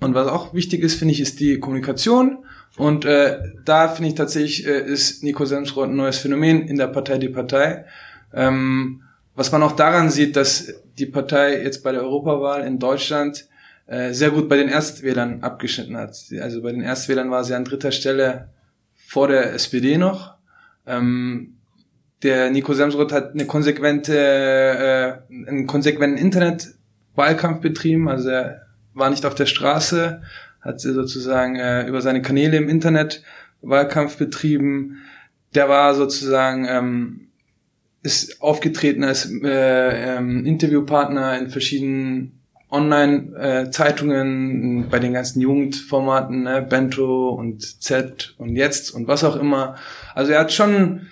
Und was auch wichtig ist, finde ich, ist die Kommunikation. Und äh, da finde ich tatsächlich, äh, ist Nico Semsrott ein neues Phänomen in der Partei, die Partei. Ähm, was man auch daran sieht, dass die Partei jetzt bei der Europawahl in Deutschland äh, sehr gut bei den Erstwählern abgeschnitten hat. Also bei den Erstwählern war sie an dritter Stelle vor der SPD noch. Ähm, der Nico Semsrott hat eine konsequente, äh, einen konsequenten Internetwahlkampf betrieben. Also er war nicht auf der Straße, hat sozusagen äh, über seine Kanäle im Internet Wahlkampf betrieben. Der war sozusagen ähm, ist aufgetreten als äh, ähm, Interviewpartner in verschiedenen Online-Zeitungen, bei den ganzen Jugendformaten, ne, Bento und Z und Jetzt und was auch immer. Also er hat schon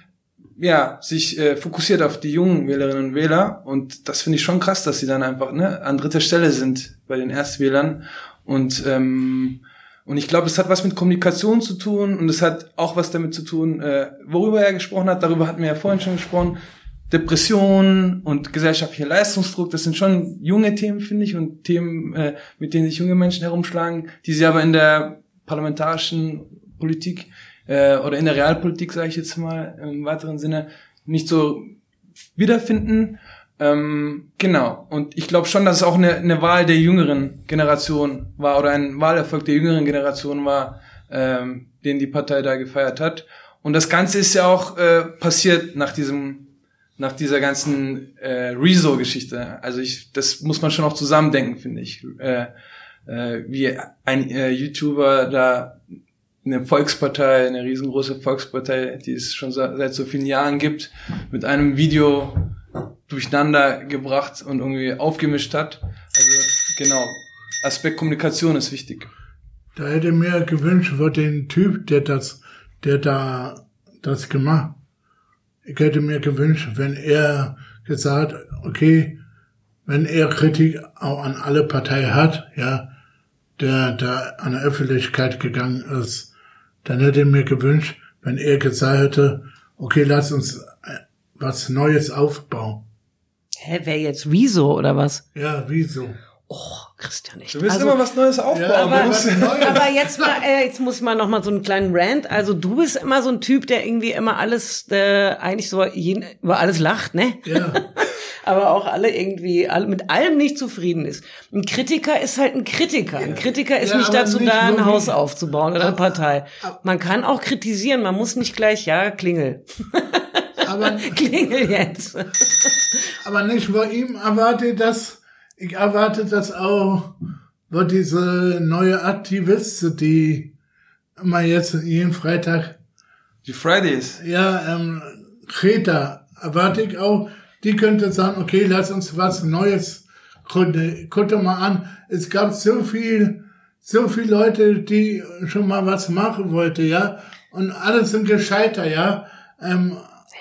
ja, sich äh, fokussiert auf die jungen Wählerinnen und Wähler und das finde ich schon krass, dass sie dann einfach ne, an dritter Stelle sind bei den Erstwählern und ähm, und ich glaube, es hat was mit Kommunikation zu tun und es hat auch was damit zu tun, äh, worüber er gesprochen hat. Darüber hatten wir ja vorhin schon gesprochen. Depression und gesellschaftlicher Leistungsdruck, das sind schon junge Themen, finde ich, und Themen, äh, mit denen sich junge Menschen herumschlagen, die sie aber in der parlamentarischen Politik äh, oder in der Realpolitik, sage ich jetzt mal im weiteren Sinne, nicht so wiederfinden. Ähm, genau. Und ich glaube schon, dass es auch eine, eine Wahl der jüngeren Generation war oder ein Wahlerfolg der jüngeren Generation war, ähm, den die Partei da gefeiert hat. Und das Ganze ist ja auch äh, passiert nach diesem nach dieser ganzen äh, Rezo-Geschichte. Also ich, das muss man schon auch zusammendenken, finde ich. Äh, äh, wie ein äh, YouTuber da eine Volkspartei, eine riesengroße Volkspartei, die es schon seit, so vielen Jahren gibt, mit einem Video durcheinander gebracht und irgendwie aufgemischt hat. Also genau, Aspekt Kommunikation ist wichtig. Da hätte mir gewünscht, wo den Typ, der das, der da das gemacht, ich hätte mir gewünscht, wenn er gesagt, okay, wenn er Kritik auch an alle Parteien hat, ja, der da an der Öffentlichkeit gegangen ist, dann hätte ich mir gewünscht, wenn er gesagt hätte, okay, lass uns äh, was Neues aufbauen. Hä, wer jetzt Wieso oder was? Ja, wieso? Oh, Christian, echt. Du willst Also- immer was Neues aufbauen. Ja, aber- Aber jetzt mal, äh, jetzt muss man noch mal so einen kleinen Rant. Also du bist immer so ein Typ, der irgendwie immer alles, äh, eigentlich so jeden, über alles lacht, ne? Ja, [laughs] Aber auch alle irgendwie, alle, mit allem nicht zufrieden ist. Ein Kritiker ist halt ein Kritiker. Ein Kritiker ist Ja, nicht dazu nicht da, ein Haus aufzubauen oder eine Partei. Man kann auch kritisieren, man muss nicht gleich, ja, klingel. aber, [laughs] Klingel jetzt. aber nicht bei ihm erwarte ich das, ich erwarte das auch, wo diese neue Aktivisten, die immer jetzt jeden Freitag die Fridays. Ja, ähm, Greta, erwarte ich auch, die könnte sagen, okay, lass uns was Neues gründen. Guck doch mal an, es gab so viel, so viele Leute, die schon mal was machen wollten, ja, und alle sind gescheitert, ja. Ähm,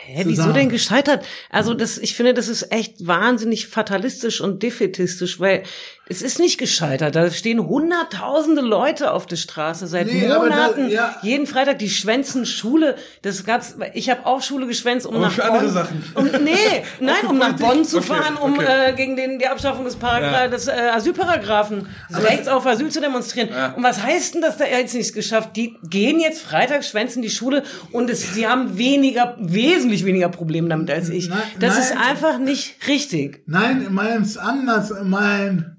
Hä, wieso denn gescheitert? Also das, ich finde, das ist echt wahnsinnig fatalistisch und defetistisch, weil es ist nicht gescheitert. Da stehen hunderttausende Leute auf der Straße seit Nee, aber da- Monaten. ja. Jeden Freitag die schwänzen Schule. Das gab's. Ich habe auch Schule geschwänzt, um Aber nach für Bonn. andere Sachen. Um, nee, [laughs] nein, um nach? Bonn zu Okay, fahren, um okay. äh, gegen den die Abschaffung des, Paragra Ja. des äh, Asylparagraphen, des Rechts auf Asyl zu demonstrieren. Ja. Und was heißt denn, dass da jetzt nichts geschafft? Die gehen jetzt Freitag, schwänzen die Schule und es, sie haben weniger, wesentlich weniger Probleme damit als ich. Nein, das nein. ist einfach nicht richtig. nein, es anders, mein,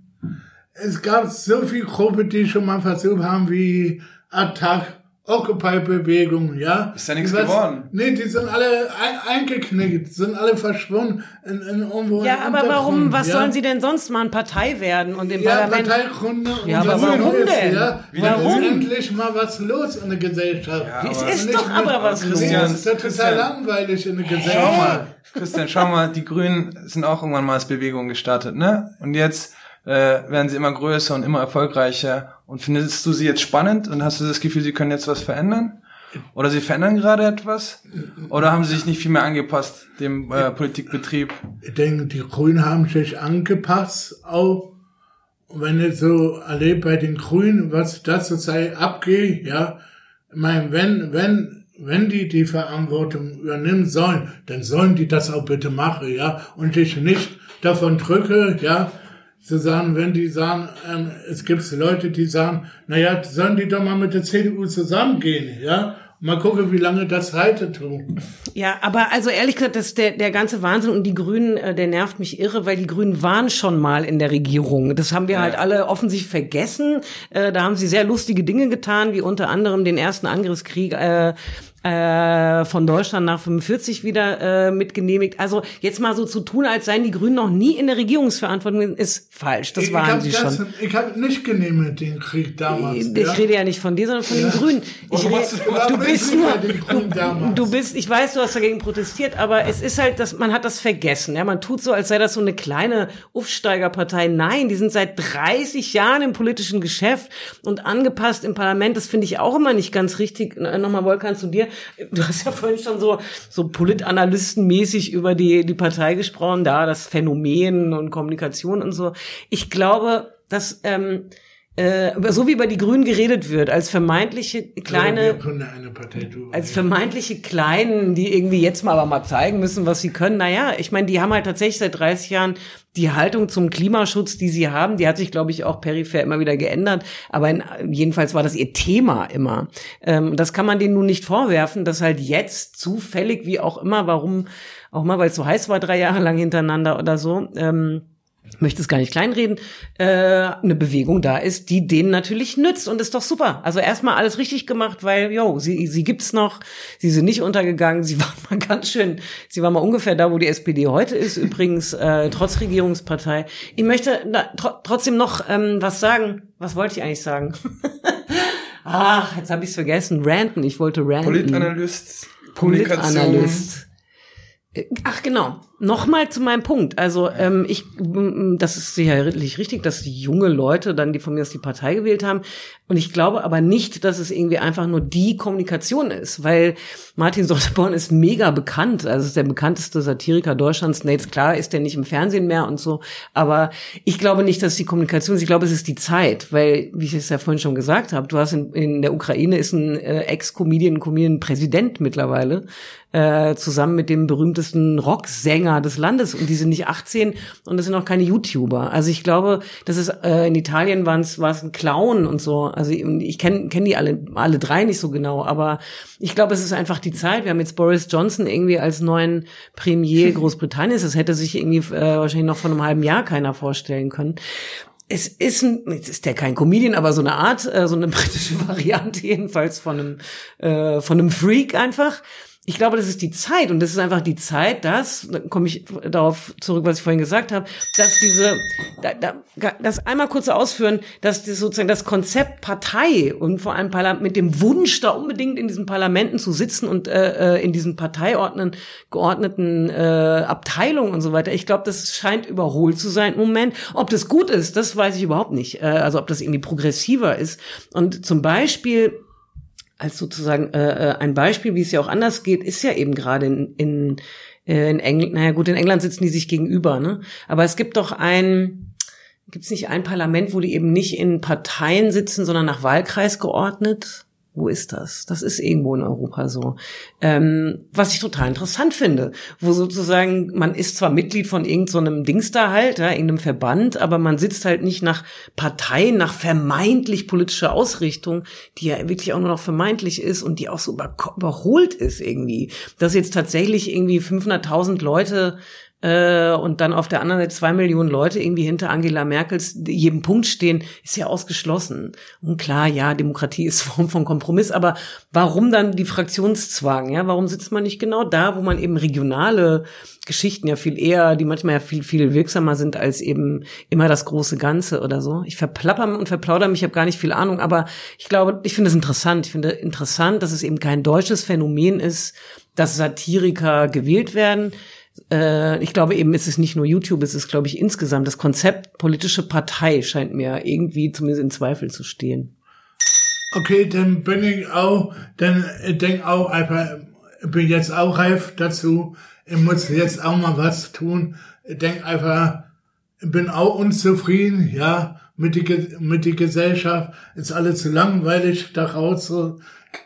es gab so viele Gruppen, die schon mal versucht haben, wie Attack, Occupy-Bewegung, ja. Ist ja nichts was- geworden. Nee, die sind alle ein, eingeknickt, sind alle verschwunden in, in irgendwo Ja, aber warum, was ja? sollen sie denn sonst machen? Partei werden und im Ja, Parlament. Parteigründe. Ja, und aber so warum Neues, denn? Ja, warum? denn? endlich mal was los in der Gesellschaft. Ja, es aber- ist Nicht doch aber was los. Christian, Das ist ja total langweilig in der Schau Gesellschaft. mal, Christian, schau mal, die Grünen sind auch irgendwann mal als Bewegung gestartet, ne? Und jetzt äh, werden sie immer größer und immer erfolgreicher. Und findest du sie jetzt spannend und hast du das Gefühl, sie können jetzt was verändern? Oder sie verändern gerade etwas? Oder haben sie sich nicht viel mehr angepasst, dem äh, Politikbetrieb? Ich denke, die Grünen haben sich angepasst, auch wenn ich so erlebe bei den Grünen, was da zurzeit abgeht, ja. Ich meine, wenn, wenn, wenn die die Verantwortung übernehmen sollen, dann sollen die das auch bitte machen, ja. Und sich nicht davon drücke, ja, zu sagen, wenn die sagen, ähm, es gibt Leute, die sagen, naja, sollen die doch mal mit der CDU zusammengehen, ja. Mal gucken, wie lange das halten tun. Ja, aber also ehrlich gesagt, das, der, der ganze Wahnsinn und die Grünen, äh, der nervt mich irre, weil die Grünen waren schon mal in der Regierung. Das haben wir halt alle offensichtlich vergessen. Äh, da haben sie sehr lustige Dinge getan, wie unter anderem den ersten Angriffskrieg äh, äh, von Deutschland nach 45 wieder äh, mitgenehmigt. Also jetzt mal so zu tun, als seien die Grünen noch nie in der Regierungsverantwortung, ist falsch. Das ich waren hab sie das, schon. Ich habe nicht genehmigt den Krieg damals. Ich ja. rede ja nicht von dir, sondern von den Grünen. Ich rede, du- du bist ich nur, damals? du bist, ich weiß, du hast dagegen protestiert, aber es ist halt, dass man hat das vergessen. Ja, man tut so, als sei das so eine kleine Aufsteigerpartei. Nein, die sind seit 30 Jahren im politischen Geschäft und angepasst im Parlament. Das finde ich auch immer nicht ganz richtig. Äh, Nochmal, Volkan, zu dir. Du hast ja vorhin schon so, so Politanalystenmäßig über die, die Partei gesprochen, da das Phänomen und Kommunikation und so. Ich glaube, dass, ähm, äh, so wie über die Grünen geredet wird, als vermeintliche kleine, als vermeintliche Kleinen, die irgendwie jetzt mal aber mal zeigen müssen, was sie können. Naja, ich meine, die haben halt tatsächlich seit 30 Jahren die Haltung zum Klimaschutz, die sie haben, die hat sich, glaube ich, auch peripher immer wieder geändert. Aber in, jedenfalls war das ihr Thema immer. Ähm, das kann man denen nun nicht vorwerfen, dass halt jetzt zufällig, wie auch immer, warum auch mal, weil es so heiß war, drei Jahre lang hintereinander oder so, ähm, möchte es gar nicht kleinreden, äh, eine Bewegung da ist, die denen natürlich nützt und ist doch super. Also erstmal alles richtig gemacht, weil, jo, sie, sie gibt's noch, sie sind nicht untergegangen, sie [laughs] waren mal ganz schön, sie war mal ungefähr da, wo die SPD heute ist, übrigens, äh, trotz Regierungspartei. Ich möchte da, tr trotzdem noch ähm, was sagen. Was wollte ich eigentlich sagen? [laughs] Ach, jetzt habe ich's vergessen. Ranten, ich wollte ranten. Politanalyst, Kommunikation. Politanalyst. Äh, Ach genau. Nochmal zu meinem Punkt. Also ähm, ich, das ist sicherlich richtig, dass die junge Leute dann die von mir aus die Partei gewählt haben. Und ich glaube aber nicht, dass es irgendwie einfach nur die Kommunikation ist, weil Martin Sonneborn ist mega bekannt. Also ist der bekannteste Satiriker Deutschlands. Nee, jetzt klar ist der nicht im Fernsehen mehr und so. Aber ich glaube nicht, dass die Kommunikation ist. Ich glaube, es ist die Zeit, weil, wie ich es ja vorhin schon gesagt habe, du hast in, in der Ukraine ist ein äh, Ex-Comedian, Comedian-Präsident mittlerweile äh, zusammen mit dem berühmtesten Rocksänger des Landes und die sind nicht 18 und das sind auch keine YouTuber. Also ich glaube, das ist äh, in Italien war es ein Clown und so. Also ich, ich kenne kenn die alle alle drei nicht so genau, aber ich glaube, es ist einfach die Zeit. Wir haben jetzt Boris Johnson irgendwie als neuen Premier [laughs] Großbritanniens. Das hätte sich irgendwie äh, wahrscheinlich noch vor einem halben Jahr keiner vorstellen können es ist ein, jetzt ist der kein Comedian, aber so eine Art, äh, so eine britische [laughs] Variante jedenfalls von einem, äh, von einem Freak einfach ich glaube, das ist die Zeit und das ist einfach die Zeit, dass, da komme ich darauf zurück, was ich vorhin gesagt habe, dass diese, da, da, das einmal kurz ausführen, dass das sozusagen das Konzept Partei und vor allem mit dem Wunsch, da unbedingt in diesen Parlamenten zu sitzen und äh, äh, in diesen parteiordnen geordneten äh, Abteilungen und so weiter, ich glaube, das scheint überholt zu sein im Moment. Ob das gut ist, das weiß ich überhaupt nicht. Äh, also ob das irgendwie progressiver ist. Und zum Beispiel als sozusagen äh, äh, ein Beispiel, wie es ja auch anders geht, ist ja eben gerade in, in, äh, in England, naja gut, in England sitzen die sich gegenüber, ne? Aber es gibt doch ein, gibt es nicht ein Parlament, wo die eben nicht in Parteien sitzen, sondern nach Wahlkreis geordnet? Wo ist das? Das ist irgendwo in Europa so. Ähm, was ich total interessant finde, wo sozusagen, man ist zwar Mitglied von irgendeinem so Dings da halt, ja, irgendeinem Verband, aber man sitzt halt nicht nach Parteien, nach vermeintlich politischer Ausrichtung, die ja wirklich auch nur noch vermeintlich ist und die auch so über, überholt ist irgendwie. Dass jetzt tatsächlich irgendwie 500.000 Leute und dann auf der anderen Seite zwei Millionen Leute irgendwie hinter Angela Merkels jedem Punkt stehen, ist ja ausgeschlossen. Und klar, ja, Demokratie ist [laughs] Form von Kompromiss, aber warum dann die Fraktionszwang? Ja, warum sitzt man nicht genau da, wo man eben regionale Geschichten ja viel eher, die manchmal ja viel, viel wirksamer sind als eben immer das große Ganze oder so. Ich verplapper und verplaudere mich, ich habe gar nicht viel Ahnung, aber ich glaube, ich finde es interessant. Ich finde interessant, dass es eben kein deutsches Phänomen ist, dass Satiriker gewählt werden äh, ich glaube eben, ist es nicht nur YouTube, es ist, glaube ich, insgesamt das Konzept politische Partei scheint mir irgendwie zumindest in Zweifel zu stehen. Okay, dann bin ich auch, dann denk auch einfach, bin jetzt auch reif dazu, ich muss jetzt auch mal was tun. Ich einfach, bin auch unzufrieden, ja, mit die, mit die Gesellschaft, ist alles zu langweilig da raus,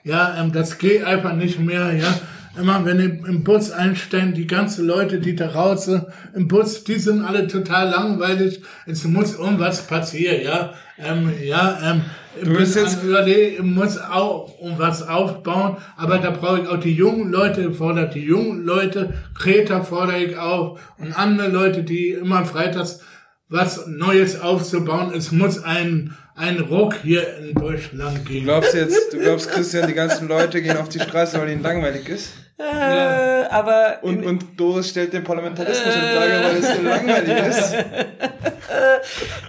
ja, ähm, das geht einfach nicht mehr, ja immer wenn ich im Bus einstellen, die ganzen Leute, die da raus im Bus, die sind alle total langweilig. Es muss irgendwas passieren, ja. Ähm, ja, ähm, du bist jetzt überlegen, ich muss auch um was aufbauen, aber da brauche ich auch die jungen Leute, fordert die jungen Leute, Kreta fordere ich auf und andere Leute, die immer freitags was Neues aufzubauen. Es muss ein, ein Ruck hier in Deutschland geben. Du glaubst jetzt, du [laughs] glaubst, Christian, die ganzen Leute gehen auf die Straße, weil ihnen langweilig ist? Äh, aber und, und Doris stellt den Parlamentarismus äh, in Frage, weil es so langweilig ist. [laughs]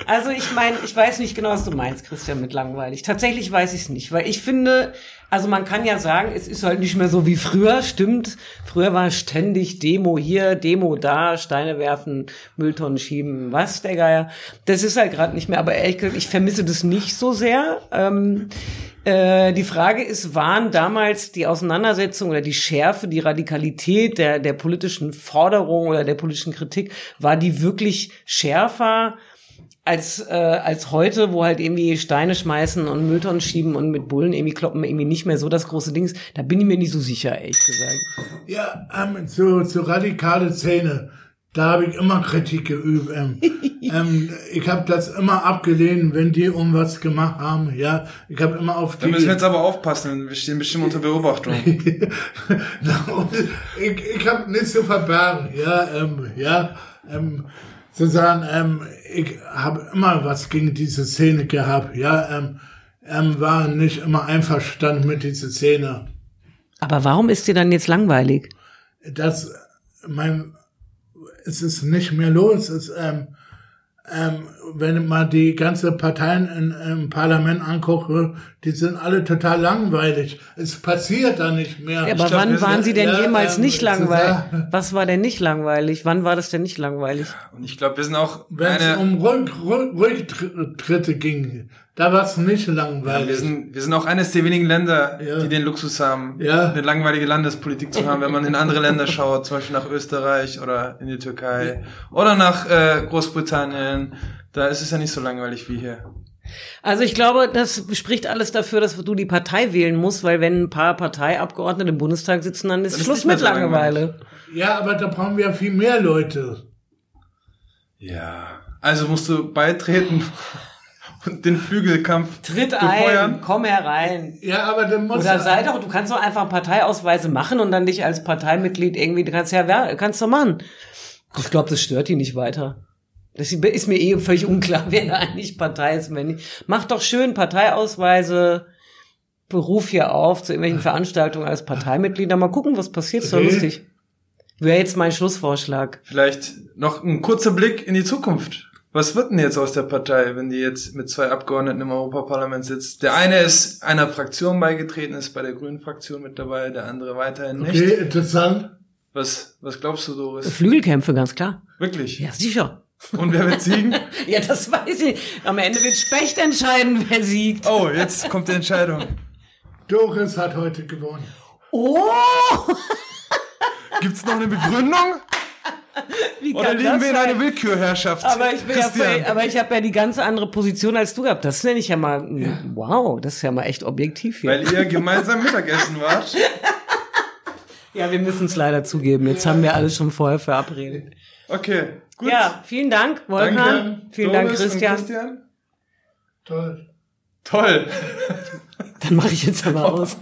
Also ich meine, ich weiß nicht genau, was du meinst, Christian, mit langweilig. Tatsächlich weiß ich es nicht, weil ich finde, also man kann ja sagen, es ist halt nicht mehr so wie früher, stimmt. Früher war ständig Demo hier, Demo da, Steine werfen, Mülltonnen schieben, was der Geier. Das ist halt gerade nicht mehr, aber ehrlich gesagt, ich vermisse das nicht so sehr. Ähm, äh, die Frage ist, waren damals die Auseinandersetzung oder die Schärfe, die Radikalität der, der politischen Forderung oder der politischen Kritik, war die wirklich schärfer als, äh, als heute, wo halt irgendwie Steine schmeißen und Mülltonnen schieben und mit Bullen irgendwie kloppen irgendwie nicht mehr so das große Ding ist? Da bin ich mir nicht so sicher, ehrlich gesagt. Ja, ähm, so, so radikale Szene da habe ich immer Kritik geübt. Ähm, [laughs] ähm, ich habe das immer abgelehnt, wenn die irgendwas gemacht haben. Ja, ich habe immer auf die. Da müssen wir jetzt aber aufpassen. Wir stehen bestimmt unter Beobachtung. [laughs] ich ich habe nichts zu verbergen. Ja, ähm, ja, ähm, zu sagen, ähm, ich habe immer was gegen diese Szene gehabt. Ja, ähm, ähm, war nicht immer einverstanden mit dieser Szene. Aber warum ist dir dann jetzt langweilig? Das, mein es ist nicht mehr los. Es, ähm, ähm, wenn man die ganze Parteien in, im Parlament angucke, die sind alle total langweilig. Es passiert da nicht mehr. Ja, aber glaub, wann waren sie denn ja, jemals ähm, nicht langweilig? Was war denn nicht langweilig? Wann war das denn nicht langweilig? Und ich glaube, wir sind auch Wenn es um Rück, Rück, Rücktritte ging, da war es nicht ja, langweilig. wir sind, wir sind auch eines der wenigen Länder, Ja. die den Luxus haben, Ja. eine langweilige Landespolitik zu haben, wenn man in andere Länder schaut, zum Beispiel nach Österreich oder in die Türkei oder nach äh, Großbritannien. Da ist es ja nicht so langweilig wie hier. Also ich glaube, das spricht alles dafür, dass du die Partei wählen musst, weil wenn ein paar Parteiabgeordnete im Bundestag sitzen, dann ist ist Schluss mit so langweilig. Langeweile. ja, aber da brauchen wir viel mehr Leute. Ja. Also musst du beitreten und den Flügelkampf Tritt befeuern. ein, komm herein. Ja, aber dann muss Oder sei doch, du kannst doch einfach Parteiausweise machen und dann dich als Parteimitglied irgendwie, du kannst ja, wer- kannst du machen. Ich glaube, das stört die nicht weiter. Das ist mir eh völlig unklar, [laughs] wer da eigentlich Partei ist, und wer nicht. Mach doch schön Parteiausweise, beruf hier auf zu irgendwelchen Veranstaltungen als Parteimitglied, dann mal gucken, was passiert, ist doch Okay. lustig. Wäre jetzt mein Schlussvorschlag. Vielleicht noch ein kurzer Blick in die Zukunft. Was wird denn jetzt aus der Partei, wenn die jetzt mit zwei Abgeordneten im Europaparlament sitzt? Der eine ist einer Fraktion beigetreten, ist bei der Grünen Fraktion mit dabei, der andere weiterhin nicht. Okay, interessant. Was, was glaubst du, Doris? Flügelkämpfe, ganz klar. Wirklich? Ja, sicher. Und wer wird siegen? [laughs] Ja, das weiß ich. Am Ende wird Specht entscheiden, wer siegt. Oh, jetzt kommt die Entscheidung. Doris hat heute gewonnen. Oh! Gibt's noch eine Begründung? [laughs] Wie Oder das wir in einer Willkürherrschaft? Aber ich bin ja, Christian. aber ich habe ja die ganz andere Position als du gehabt. Das nenne ich ja mal, wow, das ist ja mal echt objektiv hier. Weil ihr gemeinsam Mittagessen wart. [laughs] ja, wir müssen es leider zugeben. Jetzt haben wir alles schon vorher verabredet. Okay, gut. Ja, vielen Dank, Wolfgang. Danke. Vielen Dank, Doris Christian. Christian. Toll. Toll. Dann mache ich jetzt aber [laughs] aus.